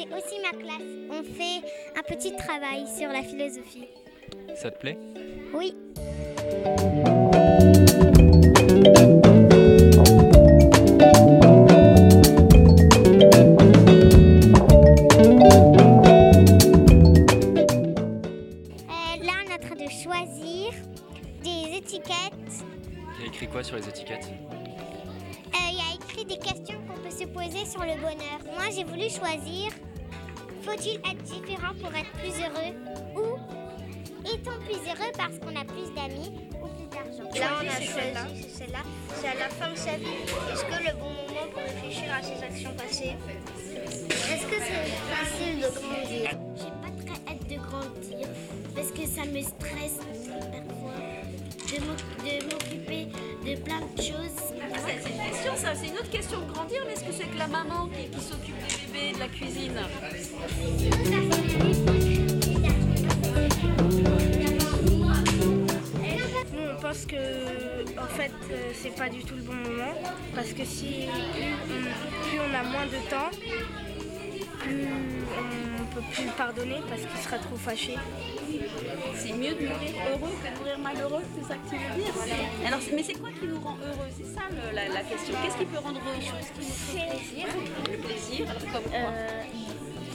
c'est aussi ma classe. On fait un petit travail sur la philosophie. Ça te plaît? Oui. Faut-il être différent pour être plus heureux ou est-on plus heureux parce qu'on a plus d'amis ou plus d'argent? Là, on a choisi, celle-là. C'est à la fin de sa vie. Est-ce que le bon moment pour réfléchir à ses actions passées? Est-ce que c'est facile de grandir? J'ai pas très hâte de grandir parce que ça me stresse parfois de m'oc- de m'occuper de plein de choses. Ah, c'est une question, ça. C'est une autre question de grandir, mais est-ce que c'est que la maman qui, qui s'occupe des bébés, de la cuisine? Nous, on pense que, en fait, euh, c'est pas du tout le bon moment. Parce que si plus on, plus on a moins de temps, plus on peut plus pardonner parce qu'il sera trop fâché. C'est mieux de mourir heureux que de mourir malheureux, c'est ça que tu veux dire Alors, c'est- mais c'est quoi qui nous rend heureux C'est ça le- la, la question. Qu'est-ce qui peut rendre heureux Le plaisir, alors comme quoi Euh,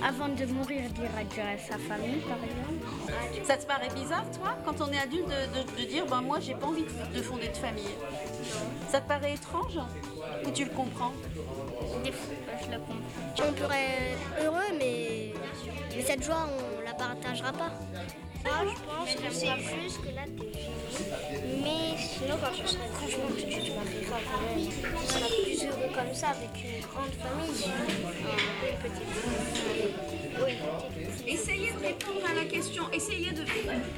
avant de mourir, dire adieu à sa famille, par exemple. Ça te paraît bizarre, toi, quand on est adulte, de, de- de dire ben, moi, j'ai pas envie de, de fonder de famille Ça te paraît étrange Ou tu le comprends Des fois, je le comprends. On pourrait être heureux, mais, mais cette joie, on la partagera pas. Je pense que c'est juste que là, t'es. Mais sinon, quand tu seras grand, je que tu te marieras quand même. Tu seras plus heureux comme ça, avec une grande famille. Essayez de répondre à la question. Essayez de,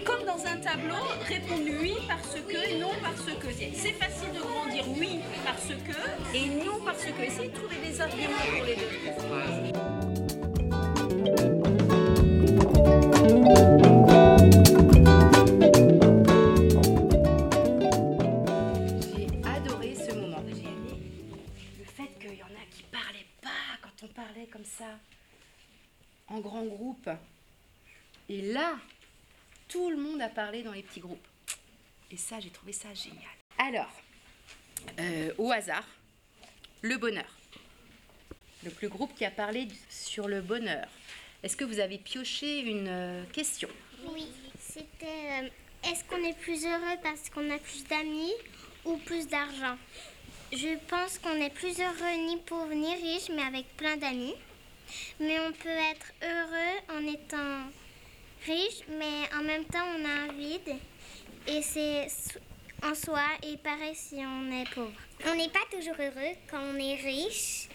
comme dans un tableau, répondre oui parce que, non parce que. C'est facile de grandir oui parce que et non parce que. Essayez de trouver des arguments pour les deux. Le dans les petits groupes. Et ça, j'ai trouvé ça génial. Alors, euh, au hasard, le bonheur. Le plus groupe qui a parlé sur le bonheur. Est-ce que vous avez pioché une euh, question? Oui, c'était euh, est-ce qu'on est plus heureux parce qu'on a plus d'amis ou plus d'argent? Je pense qu'on est plus heureux ni pauvre ni riche, mais avec plein d'amis. Mais on peut être heureux en étant riche, mais en même temps on a un vide. Et c'est en soi, et pareil si on est pauvre. On n'est pas toujours heureux quand on est riche.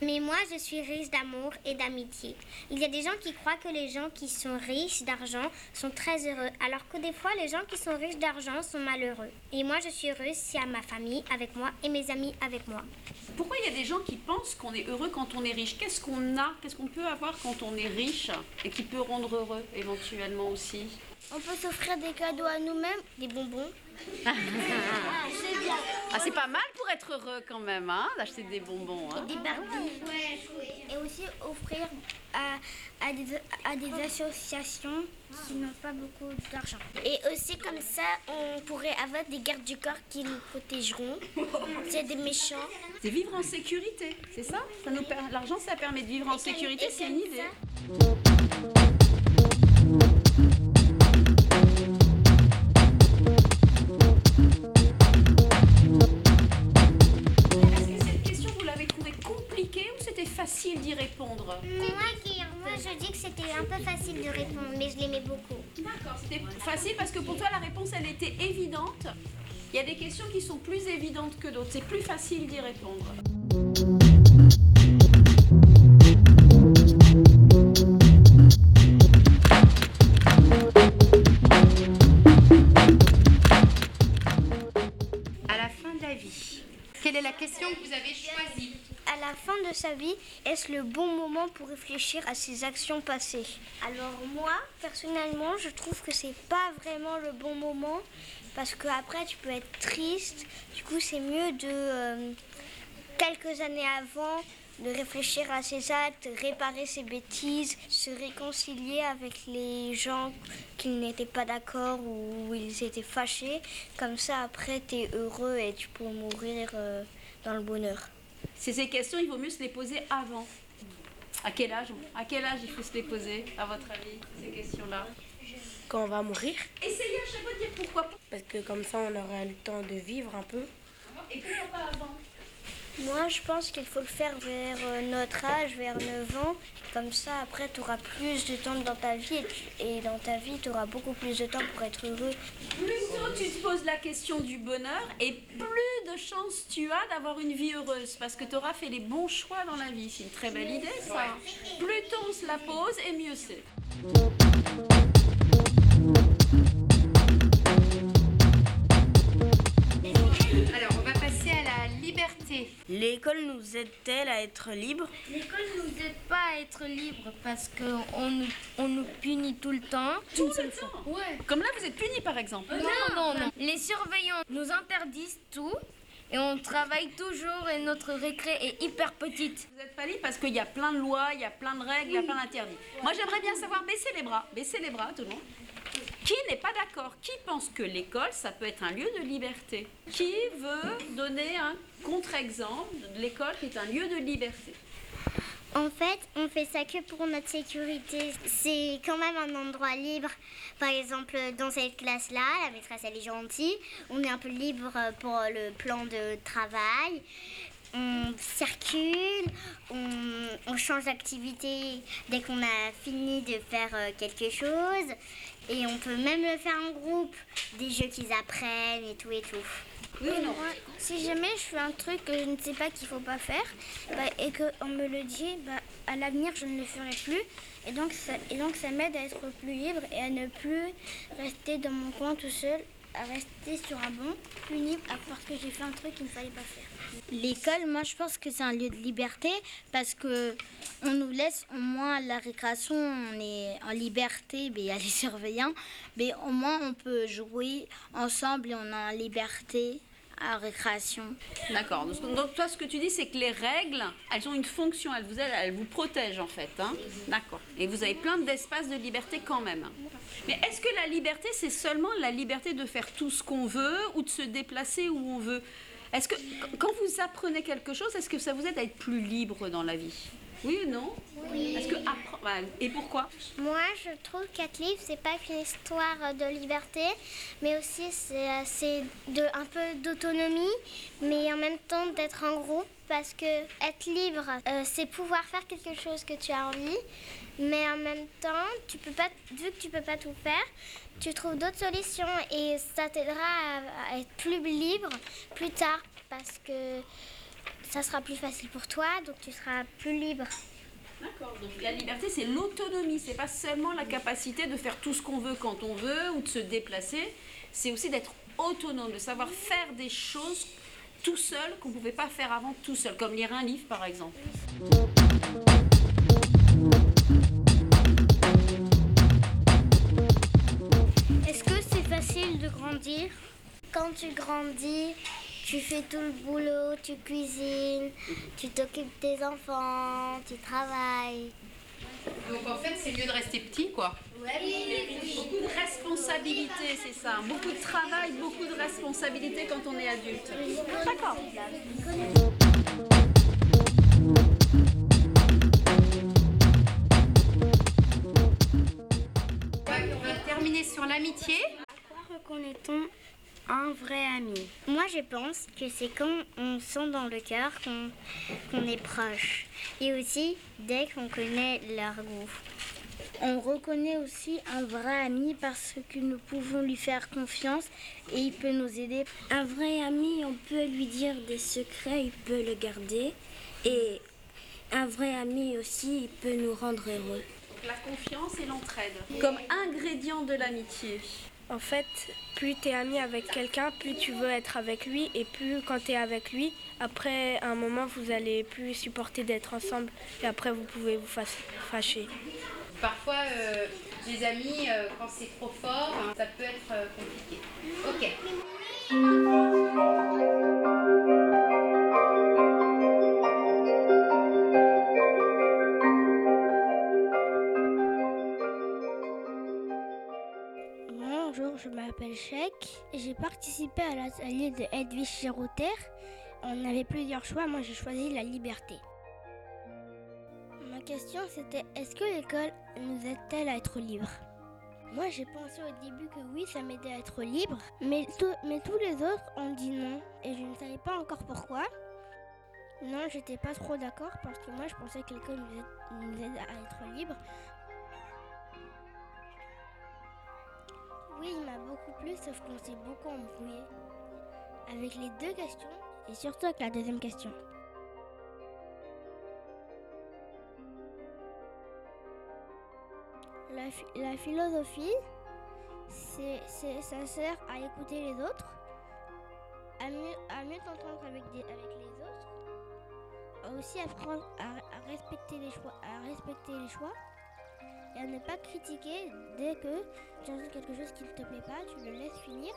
Mais moi, je suis riche d'amour et d'amitié. Il y a des gens qui croient que les gens qui sont riches d'argent sont très heureux, alors que des fois, les gens qui sont riches d'argent sont malheureux. Et moi, je suis heureuse si y a ma famille avec moi et mes amis avec moi. Pourquoi il y a des gens qui pensent qu'on est heureux quand on est riche? Qu'est-ce qu'on a? Qu'est-ce qu'on peut avoir quand on est riche et qui peut rendre heureux éventuellement aussi? On peut s'offrir des cadeaux à nous-mêmes, des bonbons. Ah, c'est pas mal pour être heureux quand même, hein, d'acheter des bonbons. Hein. Des Barbies. Et aussi offrir à, à, des, à des associations qui n'ont pas beaucoup d'argent. Et aussi comme ça, on pourrait avoir des gardes du corps qui nous protégeront. C'est des méchants. C'est vivre en sécurité, c'est ça, ça L'argent, ça permet de vivre en sécurité, et c'est une idée. ça- répondre Moi, qui, moi, je dis que c'était un peu facile de répondre, mais je l'aimais beaucoup. D'accord, c'était facile parce que pour toi, la réponse, elle était évidente. Il y a des questions qui sont plus évidentes que d'autres. C'est plus facile d'y répondre. Sa vie, est-ce le bon moment pour réfléchir à ses actions passées? Alors moi, personnellement, je trouve que c'est pas vraiment le bon moment parce que après tu peux être triste. Du coup, c'est mieux de euh, quelques années avant de réfléchir à ses actes, réparer ses bêtises, se réconcilier avec les gens qui n'étaient pas d'accord ou ils étaient fâchés. Comme ça, après, tu es heureux et tu peux mourir euh, dans le bonheur. C'est ces questions, il vaut mieux se les poser avant. À quel âge À quel âge il faut se les poser, à votre avis, ces questions-là? Quand on va mourir, Essayez à chaque fois de dire pourquoi. parce que comme ça on aura le temps de vivre un peu. Et pourquoi pas avant Moi, je pense qu'il faut le faire vers euh, notre âge, vers 9 ans. Comme ça, après, tu auras plus de temps dans ta vie et, dans ta vie, tu auras beaucoup plus de temps pour être heureux. Plus tôt tu te poses la question du bonheur et plus de chances tu as d'avoir une vie heureuse parce que tu auras fait les bons choix dans la vie. C'est une très belle idée ça. Plus tôt on se la pose et mieux c'est. L'école nous aide-t-elle à être libres L'école nous aide pas à être libre parce qu'on nous, on nous punit tout le temps. Tout le temps. Comme là vous êtes punis par exemple. Non, non, non. Les surveillants nous interdisent tout et on travaille toujours et notre récré est hyper petite. Vous n'êtes pas libre parce qu'il y a plein de lois, il y a plein de règles, il y a plein d'interdits. Moi j'aimerais bien savoir baisser les bras, baisser les bras tout le monde. Qui n'est pas d'accord? Qui pense que l'école, ça peut être un lieu de liberté? Qui veut donner un contre-exemple de l'école qui est un lieu de liberté? En fait, on fait ça que pour notre sécurité. C'est quand même un endroit libre. Par exemple, dans cette classe-là, la maîtresse elle est gentille. On est un peu libre pour le plan de travail. On circule, on, on change d'activité dès qu'on a fini de faire euh, quelque chose. Et on peut même le faire en groupe, des jeux qu'ils apprennent et tout et tout. Oui Si jamais je fais un truc que je ne sais pas qu'il faut pas faire bah, et qu'on me le dit, bah, à l'avenir je ne le ferai plus. Et donc ça, et donc ça m'aide à être plus libre et à ne plus rester dans mon coin tout seul, à rester sur un banc, plus libre, à part que j'ai fait un truc qu'il ne fallait pas faire. L'école, moi je pense que c'est un lieu de liberté parce que on nous laisse au moins la récréation, on est en liberté, mais il y a les surveillants, mais au moins on peut jouer ensemble et on est en liberté à récréation. D'accord. Donc, toi, ce que tu dis, c'est que les règles, elles ont une fonction, elles vous elles vous protègent en fait. hein. D'accord. Et vous avez plein d'espaces de liberté quand même. Mais est-ce que la liberté, c'est seulement la liberté de faire tout ce qu'on veut ou de se déplacer où on veut? Est-ce que quand vous apprenez quelque chose, est-ce que ça vous aide à être plus libre dans la vie? Oui ou non Oui. Est-ce que Et pourquoi Moi je trouve qu'être libre, c'est pas qu'une histoire de liberté, mais aussi c'est euh, un peu d'autonomie, mais en même temps d'être en groupe. Parce que être libre, euh, c'est pouvoir faire quelque chose que tu as envie, mais en même temps, tu peux pas, vu que tu peux pas tout faire, tu trouves d'autres solutions et ça t'aidera à, à être plus libre plus tard parce que ça sera plus facile pour toi, donc tu seras plus libre. D'accord. Donc la liberté, c'est l'autonomie. C'est pas seulement la capacité de faire tout ce qu'on veut quand on veut ou de se déplacer. C'est aussi d'être autonome, de savoir faire des choses tout seul qu'on ne pouvait pas faire avant tout seul, comme lire un livre par exemple. Est-ce que c'est facile de grandir? Quand tu grandis, tu fais tout le boulot, tu cuisines, tu t'occupes des enfants, tu travailles. Donc en fait, c'est mieux de rester petit, quoi. Beaucoup de responsabilités, c'est ça. Beaucoup de travail, beaucoup de responsabilités quand on est adulte. D'accord. On va terminer sur l'amitié. Pourquoi reconnaît-on un vrai ami Moi, je pense que c'est quand on sent dans le cœur qu'on est proche. Et aussi dès qu'on connaît leur goût. On reconnaît aussi un vrai ami parce que nous pouvons lui faire confiance et il peut nous aider. Un vrai ami, on peut lui dire des secrets, il peut le garder. Et un vrai ami aussi, il peut nous rendre heureux. Donc la confiance et l'entraide comme ingrédient de l'amitié. En fait, plus tu es ami avec quelqu'un, plus tu veux être avec lui et plus quand tu es avec lui, après un moment vous allez plus supporter d'être ensemble et après vous pouvez vous fâcher. Parfois, euh, les amis, euh, quand c'est trop fort, ça peut être euh, compliqué. Ok. Bonjour, je m'appelle Chèque. J'ai participé à l'atelier de Edwige Giroter. On avait plusieurs choix, moi j'ai choisi la liberté. Ma question c'était est-ce que l'école nous aide-t-elle à être libres Moi j'ai pensé au début que oui, ça m'aidait à être libre, mais, tous les autres ont dit non et je ne savais pas encore pourquoi. Non, j'étais pas trop d'accord parce que moi je pensais que l'école nous aide à être libre. Beaucoup plu, sauf qu'on s'est beaucoup embrouillé. Avec les deux questions, et surtout avec la deuxième question. La, philosophie, c'est, ça sert à écouter les autres, à mieux, à t'entendre avec, les autres, aussi apprendre à, à respecter les choix, à respecter les choix et à ne pas critiquer dès que tu as quelque chose qui ne te plaît pas, tu le laisses finir.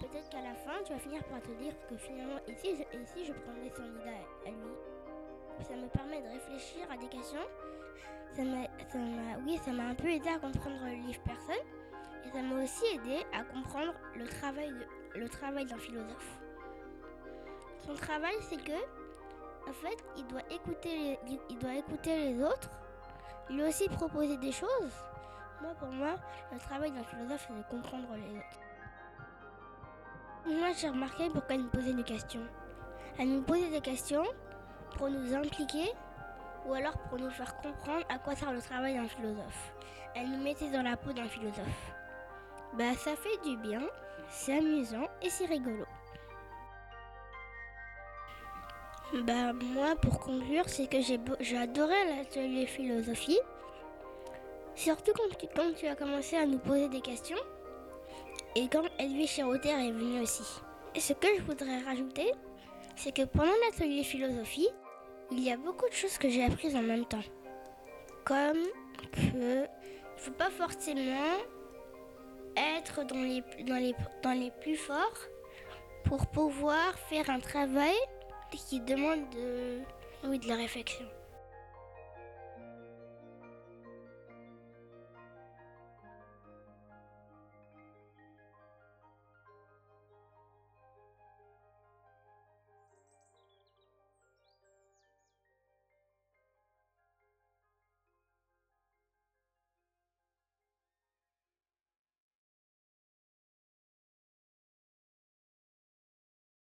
Peut-être qu'à la fin, tu vas finir par te dire que finalement, ici, je, ici, je idée à, lui. Ça me permet de réfléchir à des questions. Ça m'a, ça m'a, oui, ça m'a un peu aidé à comprendre le livre Personne. Et ça m'a aussi aidé à comprendre le travail, de, le travail d'un philosophe. Son travail, c'est que, en fait, il doit écouter il doit écouter les autres lui aussi proposer des choses. Moi, pour moi, le travail d'un philosophe, c'est de comprendre les autres. Moi, j'ai remarqué pourquoi elle nous posait des questions. Elle nous posait des questions pour nous impliquer ou alors pour nous faire comprendre à quoi sert le travail d'un philosophe. Elle nous mettait dans la peau d'un philosophe. Bah, ça fait du bien, c'est amusant et c'est rigolo. Bah moi pour conclure c'est que j'ai, adoré l'atelier philosophie. Surtout quand tu, quand tu as commencé à nous poser des questions et quand Edwige Chiroter est venue aussi. Et ce que je voudrais rajouter, c'est que pendant l'atelier philosophie, il y a beaucoup de choses que j'ai apprises en même temps. Comme que faut pas forcément être dans les, dans les, dans les plus forts pour pouvoir faire un travail qui demande de, oui, de la réflexion.